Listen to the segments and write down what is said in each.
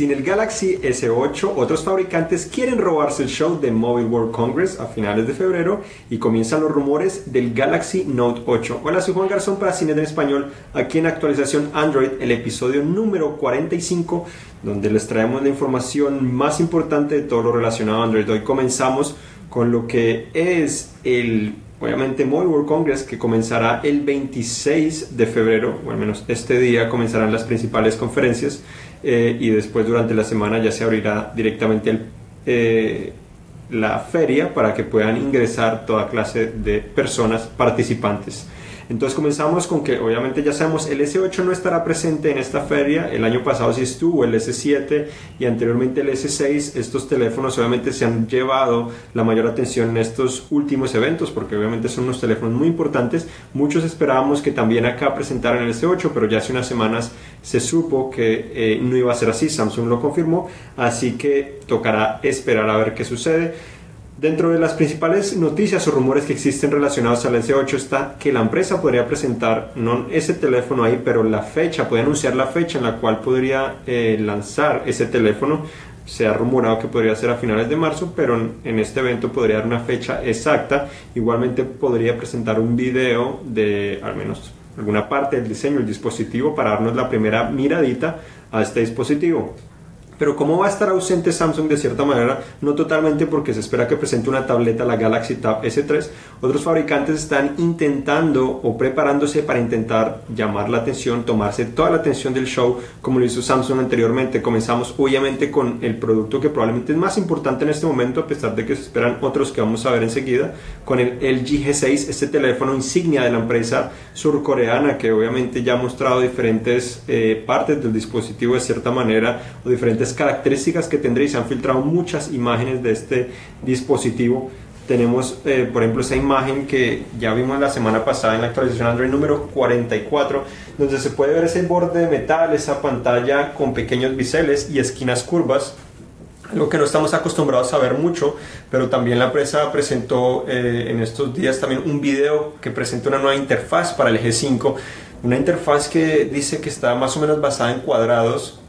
Sin el Galaxy S8, otros fabricantes quieren robarse el show de Mobile World Congress a finales de febrero y comienzan los rumores del Galaxy Note 8. Hola, soy Juan Garzón para Cine en Español, aquí en actualización Android, el episodio número 45, donde les traemos la información más importante de todo lo relacionado a Android. Hoy comenzamos con lo que es el obviamente Mobile World Congress que comenzará el 26 de febrero, o al menos este día comenzarán las principales conferencias. Eh, y después durante la semana ya se abrirá directamente eh, la feria para que puedan ingresar toda clase de personas participantes. Entonces comenzamos con que obviamente ya sabemos el S8 no estará presente en esta feria, el año pasado sí estuvo el S7 y anteriormente el S6, estos teléfonos obviamente se han llevado la mayor atención en estos últimos eventos porque obviamente son unos teléfonos muy importantes, muchos esperábamos que también acá presentaran el S8 pero ya hace unas semanas se supo que eh, no iba a ser así, Samsung lo confirmó, así que tocará esperar a ver qué sucede. Dentro de las principales noticias o rumores que existen relacionados al S8 está que la empresa podría presentar no ese teléfono ahí, pero la fecha, puede anunciar la fecha en la cual podría eh, lanzar ese teléfono. Se ha rumorado que podría ser a finales de marzo, pero en, este evento podría dar una fecha exacta. Igualmente podría presentar un video de al menos alguna parte del diseño del dispositivo para darnos la primera miradita a este dispositivo. Pero ¿cómo va a estar ausente Samsung de cierta manera? No totalmente porque se espera que presente una tableta, la Galaxy Tab S3. Otros fabricantes están intentando o preparándose para intentar llamar la atención, tomarse toda la atención del show como lo hizo Samsung anteriormente. Comenzamos obviamente con el producto que probablemente es más importante en este momento, a pesar de que se esperan otros que vamos a ver enseguida, con el LG G6, este teléfono insignia de la empresa surcoreana que obviamente ya ha mostrado diferentes eh, partes del dispositivo de cierta manera o diferentes características que tendrá y se han filtrado muchas imágenes de este dispositivo. Tenemos, eh, por ejemplo, esa imagen que ya vimos la semana pasada en la actualización Android número 44, donde se puede ver ese borde de metal, esa pantalla con pequeños biseles y esquinas curvas algo que no estamos acostumbrados a ver mucho, pero también la empresa presentó eh, en estos días también un video que presenta una nueva interfaz para el G5, una interfaz que dice que está más o menos basada en cuadrados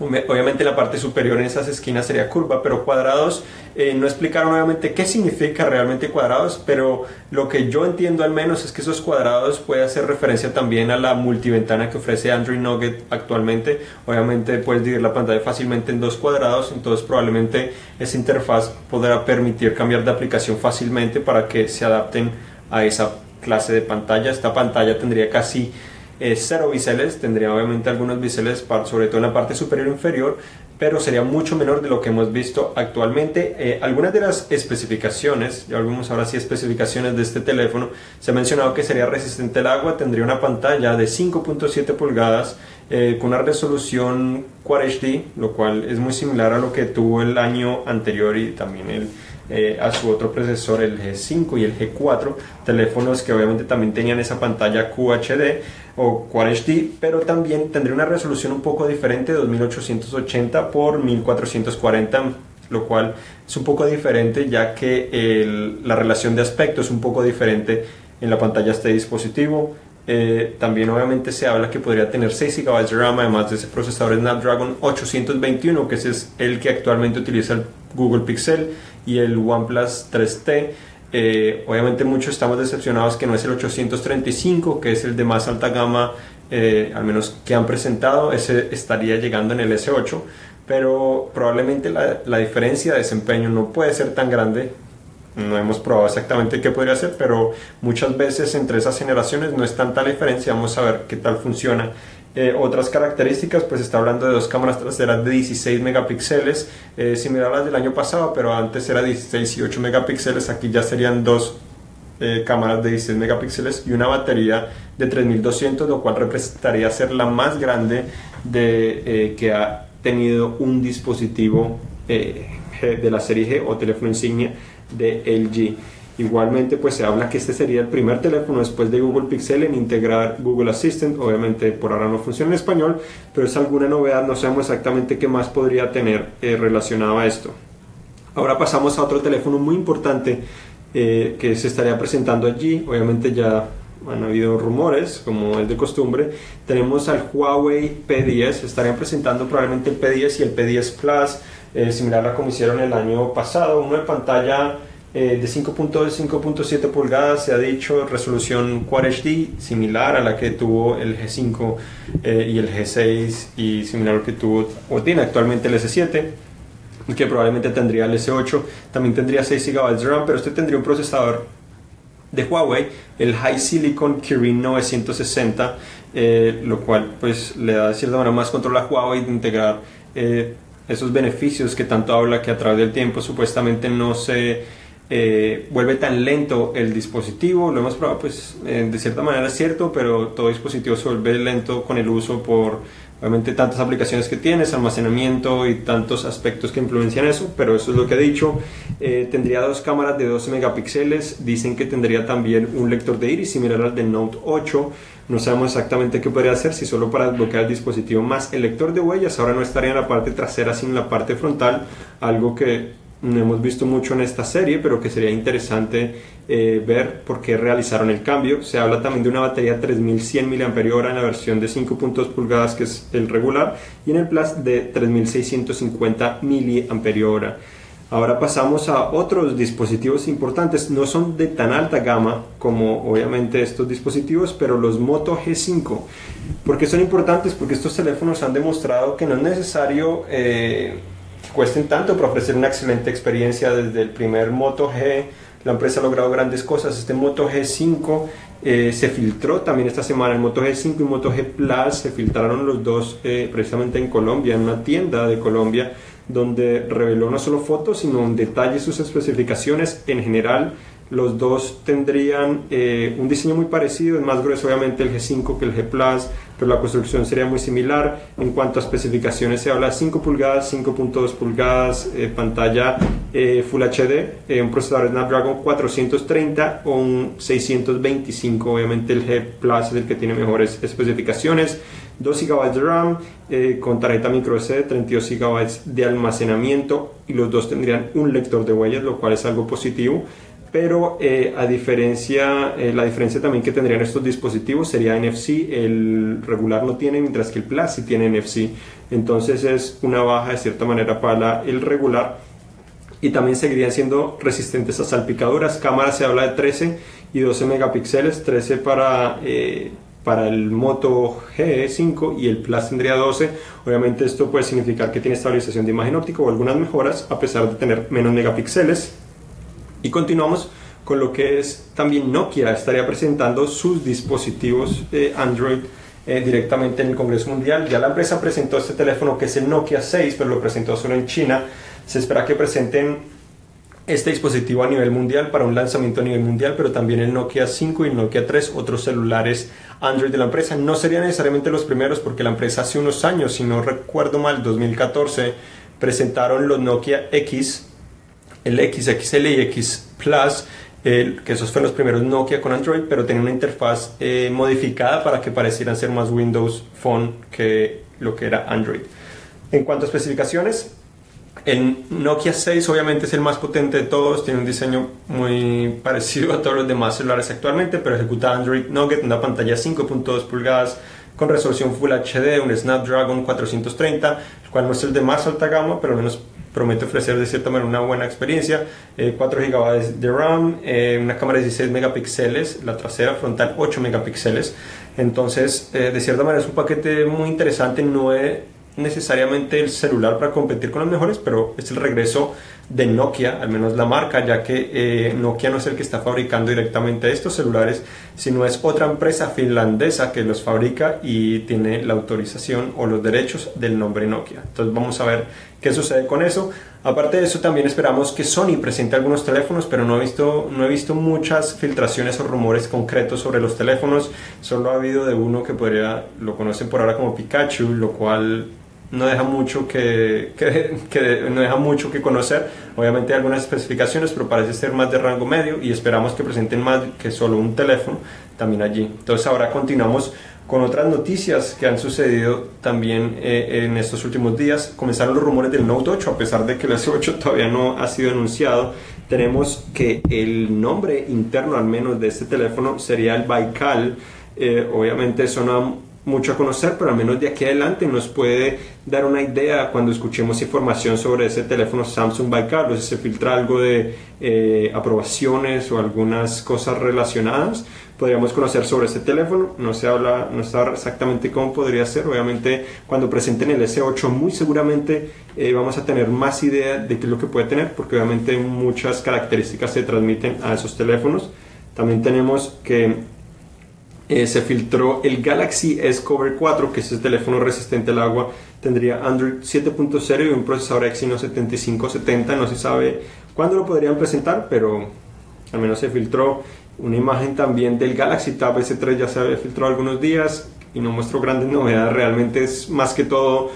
Obviamente la parte superior en esas esquinas sería curva, pero cuadrados eh, no explicaron obviamente qué significa realmente cuadrados, pero lo que yo entiendo al menos es que esos cuadrados puede hacer referencia también a la multiventana que ofrece Android Nugget actualmente. Obviamente puedes dividir la pantalla fácilmente en dos cuadrados, entonces probablemente esa interfaz podrá permitir cambiar de aplicación fácilmente para que se adapten a esa clase de pantalla. Esta pantalla tendría casi cero biseles, tendría obviamente algunos biseles, sobre todo en la parte superior e inferior, pero sería mucho menor de lo que hemos visto actualmente. Eh, algunas de las especificaciones, ya vemos ahora sí especificaciones de este teléfono, se ha mencionado que sería resistente al agua, tendría una pantalla de 5.7 pulgadas eh, con una resolución Quad HD, lo cual es muy similar a lo que tuvo el año anterior y también el eh, a su otro procesor, el G5 y el G4, teléfonos que obviamente también tenían esa pantalla QHD o Quad HD, pero también tendría una resolución un poco diferente, 2880 por 1440 lo cual es un poco diferente ya que la relación de aspecto es un poco diferente en la pantalla de este dispositivo. Eh, también obviamente se habla que podría tener 6 GB de RAM, además de ese procesador Snapdragon 821, que es el que actualmente utiliza el Google Pixel y el OnePlus 3T. Eh, obviamente muchos estamos decepcionados que no es el 835, que es el de más alta gama, eh, al menos que han presentado, ese estaría llegando en el S8, pero probablemente la, diferencia de desempeño no puede ser tan grande. No hemos probado exactamente qué podría ser, pero muchas veces entre esas generaciones no es tanta la diferencia. Vamos a ver qué tal funciona eh, otras características, pues está hablando de dos cámaras traseras de 16 megapíxeles, eh, similar a las del año pasado, pero antes era 16 y 8 megapíxeles, aquí ya serían dos eh, cámaras de 16 megapíxeles y una batería de 3200, lo cual representaría ser la más grande de, que ha tenido un dispositivo de la serie G o teléfono insignia de LG. Igualmente, pues se habla que este sería el primer teléfono después de Google Pixel en integrar Google Assistant. Obviamente, por ahora no funciona en español, pero es alguna novedad. No sabemos exactamente qué más podría tener eh, relacionado a esto. Ahora pasamos a otro teléfono muy importante eh, que se estaría presentando allí. Obviamente ya han habido rumores, como es de costumbre. Tenemos al Huawei P10, estarían presentando probablemente el P10 y el P10 Plus, eh, similar a como hicieron el año pasado, uno de pantalla eh, de 5.2 5.7 pulgadas, se ha dicho, resolución Quad HD, similar a la que tuvo el G5 eh, y el G6 y similar a lo que tuvo o tiene actualmente el S7 que probablemente tendría el S8, también tendría 6 GB de RAM, pero este tendría un procesador de Huawei, el High Silicon Kirin 960, eh, lo cual pues le da de cierta manera más control a Huawei de integrar esos beneficios que tanto habla que a través del tiempo supuestamente no se eh, vuelve tan lento el dispositivo. Lo hemos probado, pues eh, de cierta manera es cierto, pero todo dispositivo se vuelve lento con el uso por obviamente tantas aplicaciones que tienes, almacenamiento y tantos aspectos que influencian eso, pero eso es lo que ha dicho. Eh, tendría dos cámaras de 12 megapíxeles, dicen que tendría también un lector de iris similar al del Note 8. No sabemos exactamente qué podría hacer, si solo para desbloquear el dispositivo más el lector de huellas. Ahora no estaría en la parte trasera, sino en la parte frontal, algo que no hemos visto mucho en esta serie, pero que sería interesante eh, ver por qué realizaron el cambio. Se habla también de una batería 3100 mAh en la versión de 5.2 pulgadas, que es el regular, y en el Plus de 3650 mAh. Ahora pasamos a otros dispositivos importantes. No son de tan alta gama como obviamente estos dispositivos, pero los Moto G5. ¿Por qué son importantes? Porque estos teléfonos han demostrado que no es necesario... Eh, cuesten tanto para ofrecer una excelente experiencia desde el primer Moto G. La empresa ha logrado grandes cosas. Este Moto G5 eh, se filtró también esta semana. El Moto G5 y Moto G Plus se filtraron los dos eh, precisamente en Colombia, en una tienda de Colombia, donde reveló no solo fotos, sino en detalle sus especificaciones en general los dos tendrían eh, un diseño muy parecido, es más grueso obviamente el G5 que el G Plus, pero la construcción sería muy similar. En cuanto a especificaciones se habla de 5 pulgadas, 5.2 pulgadas, eh, pantalla eh, Full HD, un procesador Snapdragon 430 o un 625, obviamente el G Plus es el que tiene mejores especificaciones. 2 GB de RAM con tarjeta micro SD, 32 GB de almacenamiento y los dos tendrían un lector de huellas, lo cual es algo positivo pero eh, a diferencia, eh, la diferencia también que tendrían estos dispositivos sería NFC, el regular no tiene, mientras que el Plus sí tiene NFC, entonces es una baja de cierta manera para el regular. Y también seguirían siendo resistentes a salpicaduras, cámara se habla de 13 y 12 megapíxeles, 13 para... Eh, para el Moto G5 y el Plus tendría 12. Obviamente esto puede significar que tiene estabilización de imagen óptica o algunas mejoras a pesar de tener menos megapíxeles. Y continuamos con lo que es también Nokia, estaría presentando sus dispositivos Android eh, directamente en el Congreso Mundial. Ya la empresa presentó este teléfono que es el Nokia 6, pero lo presentó solo en China. Se espera que presenten este dispositivo a nivel mundial para un lanzamiento a nivel mundial, pero también el Nokia 5 y el Nokia 3, otros celulares Android de la empresa. No serían necesariamente los primeros porque la empresa hace unos años, si no recuerdo mal, 2014, presentaron los Nokia X el XXL y X Plus, que esos fueron los primeros Nokia con Android, pero tenía una interfaz eh, modificada para que parecieran ser más Windows Phone que lo que era Android. En cuanto a especificaciones, el Nokia 6 obviamente es el más potente de todos, tiene un diseño muy parecido a todos los demás celulares actualmente, pero ejecuta Android Nougat, una pantalla 5.2 pulgadas con resolución Full HD, un Snapdragon 430, el cual no es el de más alta gama, pero al menos promete ofrecer de cierta manera una buena experiencia. 4 eh, GB de RAM, eh, una cámara de 16 megapíxeles, la trasera frontal 8 megapíxeles. Entonces, eh, de cierta manera es un paquete muy interesante, no es necesariamente el celular para competir con los mejores, pero es el regreso de Nokia, al menos la marca, ya que eh, Nokia no es el que está fabricando directamente estos celulares, sino es otra empresa finlandesa que los fabrica y tiene la autorización o los derechos del nombre Nokia. Entonces vamos a ver qué sucede con eso. Aparte de eso, también esperamos que Sony presente algunos teléfonos, pero no he visto, no he visto muchas filtraciones o rumores concretos sobre los teléfonos. Solo ha habido de uno que podría, lo conocen por ahora como Pikachu, lo cual no deja mucho que, no deja mucho que conocer. Obviamente hay algunas especificaciones, pero parece ser más de rango medio y esperamos que presenten más que solo un teléfono también allí. Entonces ahora continuamos con otras noticias que han sucedido también eh, en estos últimos días. Comenzaron los rumores del Note 8, a pesar de que el S8 todavía no ha sido anunciado. tenemos que el nombre interno al menos de este teléfono sería el Baikal. Eh, obviamente suena mucho a conocer, pero al menos de aquí adelante nos puede dar una idea cuando escuchemos información sobre ese teléfono Samsung Baikal o si se filtra algo de eh, aprobaciones o algunas cosas relacionadas podríamos conocer sobre ese teléfono. No se habla, no está exactamente cómo podría ser. Obviamente, cuando presenten el S8, muy seguramente eh, vamos a tener más idea de qué es lo que puede tener, porque obviamente muchas características se transmiten a esos teléfonos. También tenemos que eh, se filtró el Galaxy S Cover 4, que es el teléfono resistente al agua. Tendría Android 7.0 y un procesador Exynos 7570. No se sabe cuándo lo podrían presentar, pero al menos se filtró una imagen también del Galaxy Tab S3 ya se había filtrado algunos días y no muestro grandes novedades, realmente es más que todo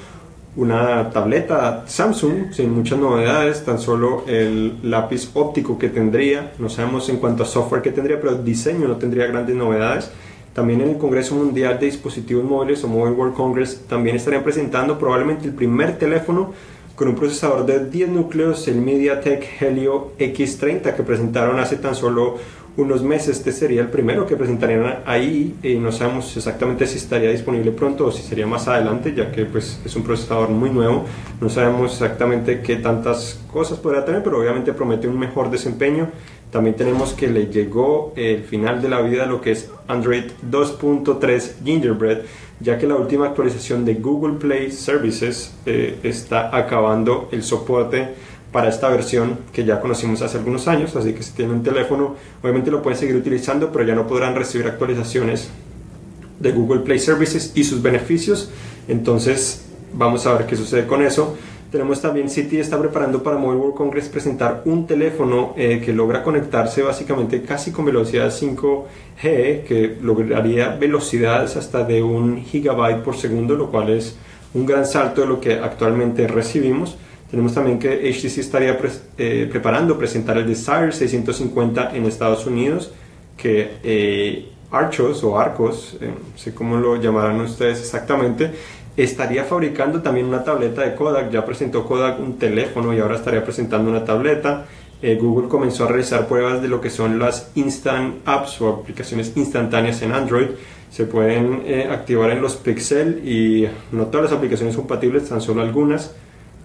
una tableta Samsung sin muchas novedades, tan solo el lápiz óptico que tendría, no sabemos en cuanto a software que tendría, pero el diseño no tendría grandes novedades. También en el Congreso Mundial de Dispositivos Móviles o Mobile World Congress también estarían presentando probablemente el primer teléfono con un procesador de 10 núcleos, el MediaTek Helio X30 que presentaron hace tan solo unos meses. Este sería el primero que presentarían ahí y no sabemos exactamente si estaría disponible pronto o si sería más adelante, ya que pues, es un procesador muy nuevo. No sabemos exactamente qué tantas cosas podrá tener, pero obviamente promete un mejor desempeño. También tenemos que le llegó el final de la vida lo que es Android 2.3 Gingerbread, ya que la última actualización de Google Play Services eh, está acabando el soporte para esta versión que ya conocimos hace algunos años, así que si tienen un teléfono, obviamente lo pueden seguir utilizando, pero ya no podrán recibir actualizaciones de Google Play Services y sus beneficios. Entonces, vamos a ver qué sucede con eso. Tenemos también City está preparando para Mobile World Congress presentar un teléfono eh, que logra conectarse básicamente casi con velocidad 5G, que lograría velocidades hasta de un gigabyte por segundo, lo cual es un gran salto de lo que actualmente recibimos. Tenemos también que HTC estaría eh, preparando presentar el Desire 650 en Estados Unidos, que eh, Archos o Arcos, eh, no sé cómo lo llamarán ustedes exactamente, estaría fabricando también una tableta de Kodak. Ya presentó Kodak un teléfono y ahora estaría presentando una tableta. Google comenzó a realizar pruebas de lo que son las Instant Apps o aplicaciones instantáneas en Android. Se pueden activar en los Pixel y no todas las aplicaciones compatibles, tan solo algunas.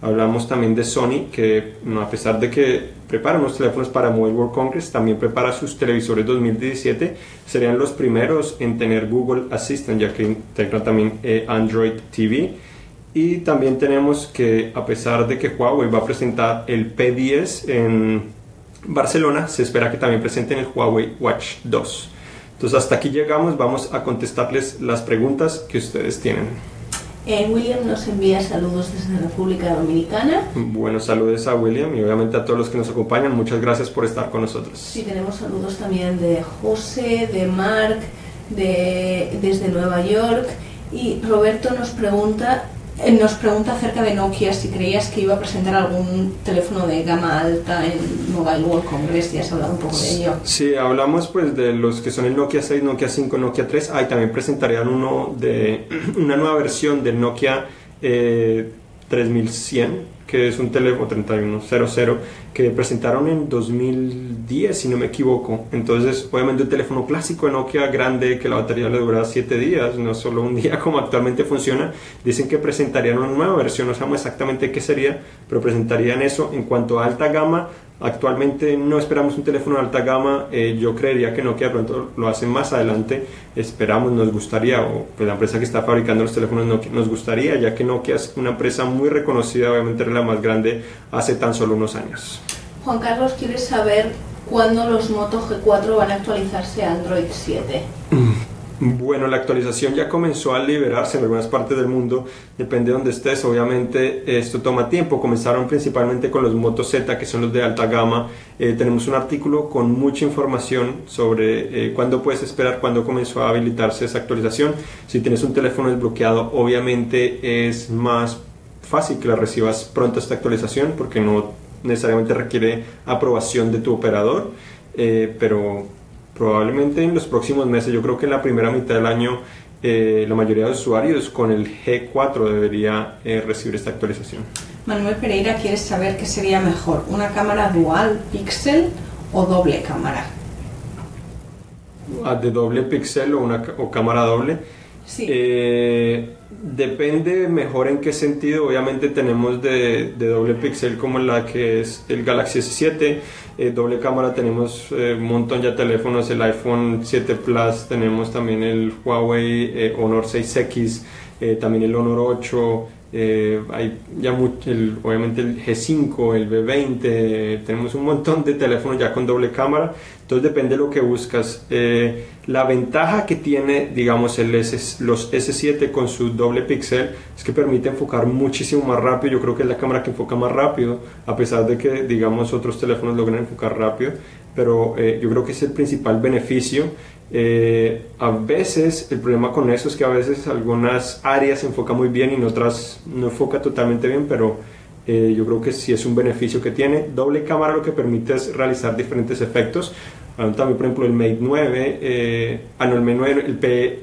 Hablamos también de Sony, que a pesar de que prepara unos teléfonos para Mobile World Congress, también prepara sus televisores 2017. Serían los primeros en tener Google Assistant, ya que integra también eh, Android TV. Y también tenemos que, a pesar de que Huawei va a presentar el P10 en Barcelona, se espera que también presenten el Huawei Watch 2. Entonces hasta aquí llegamos, vamos a contestarles las preguntas que ustedes tienen. Eh, William nos envía saludos desde República Dominicana. Buenos saludos a William y obviamente a todos los que nos acompañan. Muchas gracias por estar con nosotros. Sí, tenemos saludos también de José, de Mark, de, desde Nueva York. Y Roberto nos pregunta nos pregunta acerca de Nokia si creías que iba a presentar algún teléfono de gama alta en Mobile World Congress, ya has hablado un poco de ello. Sí, hablamos pues de los que son el Nokia 6, Nokia 5, Nokia 3. Ah, también presentarían uno de una nueva versión de Nokia eh, 3100 que es un teléfono 3100 que presentaron en 2010 si no me equivoco. Entonces obviamente un teléfono clásico de Nokia grande que la batería le dura 7 días no solo un día como actualmente funciona. Dicen que presentarían una nueva versión no sabemos exactamente qué sería pero presentarían eso en cuanto a alta gama Actualmente no esperamos un teléfono de alta gama, eh, yo creería que Nokia pronto lo hace más adelante, esperamos, nos gustaría, o pues la empresa que está fabricando los teléfonos Nokia, nos gustaría, ya que Nokia es una empresa muy reconocida, obviamente era la más grande hace tan solo unos años. Juan Carlos quiere saber cuándo los Moto G4 van a actualizarse a Android 7. Bueno, la actualización ya comenzó a liberarse en algunas partes del mundo, depende de donde estés, obviamente esto toma tiempo, comenzaron principalmente con los Moto Z, que son los de alta gama, eh, tenemos un artículo con mucha información sobre eh, cuándo puedes esperar, cuándo comenzó a habilitarse esa actualización, si tienes un teléfono desbloqueado, obviamente es más fácil que la recibas pronto esta actualización, porque no necesariamente requiere aprobación de tu operador, eh, pero probablemente en los próximos meses, yo creo que en la primera mitad del año eh, la mayoría de usuarios con el G4 debería eh, recibir esta actualización. Manuel Pereira quiere saber qué sería mejor, una cámara dual pixel o doble cámara. Ah, ¿De doble pixel o, una, o cámara doble? Sí. Eh, depende mejor en qué sentido. Obviamente tenemos de, doble pixel como la que es el Galaxy S7. Eh, doble cámara tenemos eh, un montón ya de teléfonos, el iPhone 7 Plus, tenemos también el Huawei eh, Honor 6X, eh, también el Honor 8. Eh, hay ya mucho, el, obviamente el G5, el B20, eh, tenemos un montón de teléfonos ya con doble cámara, entonces depende de lo que buscas. Eh, la ventaja que tiene, digamos, el S, los S7 con su doble píxel es que permite enfocar muchísimo más rápido, yo creo que es la cámara que enfoca más rápido, a pesar de que, digamos, otros teléfonos logran enfocar rápido, pero yo creo que es el principal beneficio. Eh, a veces el problema con eso es que a veces algunas áreas se enfoca muy bien y en otras no enfoca totalmente bien, pero eh, yo creo que sí es un beneficio que tiene. Doble cámara lo que permite es realizar diferentes efectos. También, por ejemplo, el Mate 9, eh, ah, no, el, Mate 9, el P,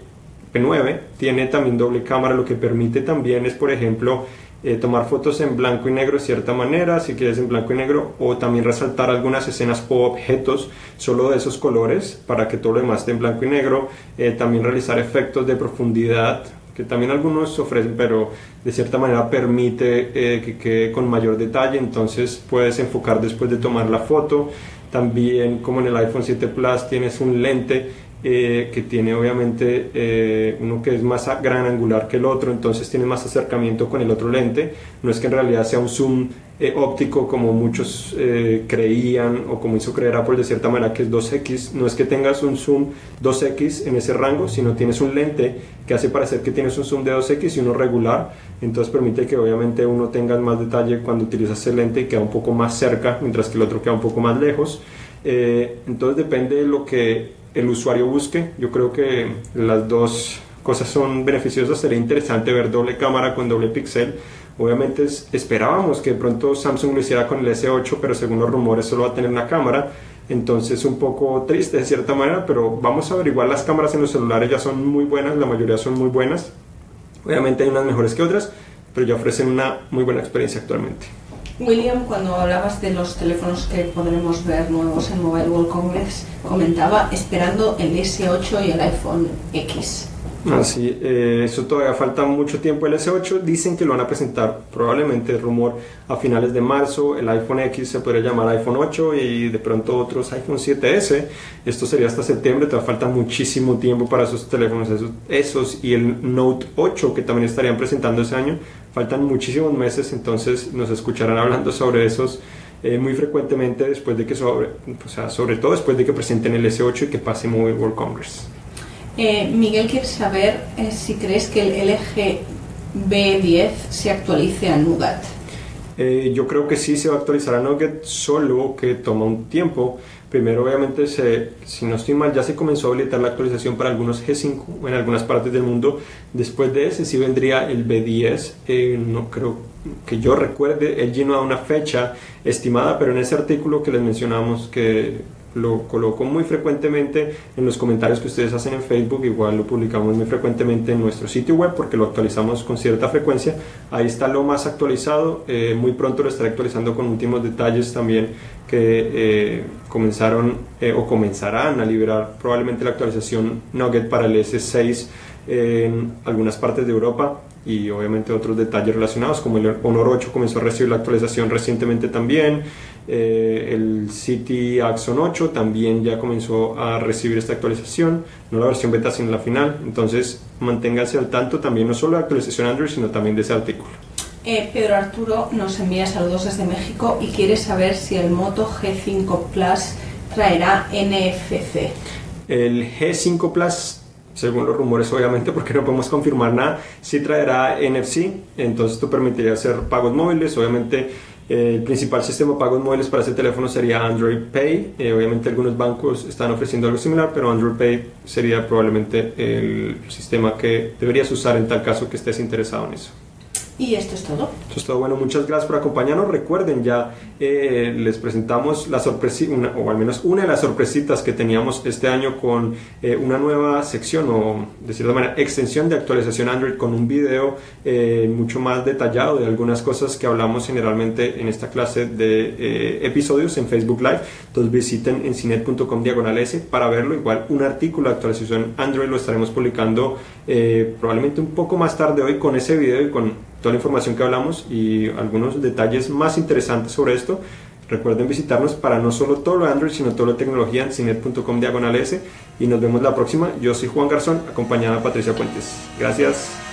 P9 tiene también doble cámara, lo que permite también es, por ejemplo, eh, tomar fotos en blanco y negro de cierta manera, si quieres en blanco y negro, o también resaltar algunas escenas o objetos solo de esos colores para que todo lo demás esté en blanco y negro, eh, también realizar efectos de profundidad que también algunos ofrecen, pero de cierta manera permite eh, que quede con mayor detalle, entonces puedes enfocar después de tomar la foto. También como en el iPhone 7 Plus tienes un lente eh, que tiene obviamente eh, uno que es más gran angular que el otro, entonces tiene más acercamiento con el otro lente. No es que en realidad sea un zoom eh, óptico como muchos eh, creían o como hizo creer Apple de cierta manera que es 2X. No es que tengas un zoom 2X en ese rango, sino tienes un lente que hace parecer que tienes un zoom de 2X y uno regular. Entonces permite que obviamente uno tenga más detalle cuando utilizas el lente y queda un poco más cerca, mientras que el otro queda un poco más lejos. entonces depende de lo que el usuario busque. Yo creo que las dos cosas son beneficiosas. Sería interesante ver doble cámara con doble píxel. Obviamente esperábamos que de pronto Samsung lo hiciera con el S8, pero según los rumores solo va a tener una cámara. Entonces un poco triste de cierta manera, pero vamos a averiguar las cámaras en los celulares ya son muy buenas, la mayoría son muy buenas. Obviamente hay unas mejores que otras, pero ya ofrecen una muy buena experiencia actualmente. William, cuando hablabas de los teléfonos que podremos ver nuevos en Mobile World Congress, comentaba esperando el S8 y el iPhone X. Así, eh, eso todavía falta mucho tiempo. El S8 dicen que lo van a presentar probablemente rumor a finales de marzo. El iPhone X se podría llamar iPhone 8 y de pronto otros iPhone 7S. Esto sería hasta septiembre. Todavía falta muchísimo tiempo para esos teléfonos, esos y el Note 8 que también estarían presentando ese año. Faltan muchísimos meses, entonces nos escucharán hablando sobre esos. Eh, muy frecuentemente después de que sobre, o sea, sobre todo después de que presenten el S8 y que pase Mobile World Congress. Eh, Miguel quiere saber eh, si crees que el LG B10 se actualice a Nougat. Eh, yo creo que sí se va a actualizar a Nougat, solo que toma un tiempo. Primero, obviamente, se, si no estoy mal, ya se comenzó a habilitar la actualización para algunos G5 en algunas partes del mundo. Después de ese sí vendría el B10. Eh, no creo que yo recuerde, él no da una fecha estimada, pero en ese artículo que les mencionamos que lo coloco muy frecuentemente en los comentarios que ustedes hacen en Facebook, igual lo publicamos muy frecuentemente en nuestro sitio web porque lo actualizamos con cierta frecuencia. Ahí está lo más actualizado, eh, muy pronto lo estaré actualizando con últimos detalles también que eh, comenzaron eh, o comenzarán a liberar probablemente la actualización Nugget para el S6 en algunas partes de Europa y obviamente otros detalles relacionados como el Honor 8 comenzó a recibir la actualización recientemente también eh, el City Axon 8 también ya comenzó a recibir esta actualización no la versión beta sino la final. Entonces manténganse al tanto también no solo de actualización Android sino también de ese artículo eh, Pedro Arturo nos envía saludos desde México y quiere saber si el Moto G5 Plus traerá NFC el G5 Plus según los rumores obviamente porque no podemos confirmar nada, sí traerá NFC, entonces esto permitiría hacer pagos móviles, obviamente el principal sistema de pagos móviles para ese teléfono sería Android Pay, eh, obviamente algunos bancos están ofreciendo algo similar, pero Android Pay sería probablemente el sistema que deberías usar en tal caso que estés interesado en eso. Y esto es todo. Esto es todo. Bueno, muchas gracias por acompañarnos. Recuerden, ya eh, les presentamos la sorpresa, o al menos una de las sorpresitas que teníamos este año con eh, una nueva sección o, de cierta manera, extensión de actualización Android con un video eh, mucho más detallado de algunas cosas que hablamos generalmente en esta clase de episodios en Facebook Live. Entonces visiten en cinet.com diagonal S para verlo. Igual un artículo de actualización Android lo estaremos publicando probablemente un poco más tarde hoy con ese video y con toda la información que hablamos y algunos detalles más interesantes sobre esto. Recuerden visitarnos para no solo todo lo Android, sino toda la tecnología en cinet.com diagonal S. Y nos vemos la próxima. Yo soy Juan Garzón, acompañada de Patricia Puentes. Gracias.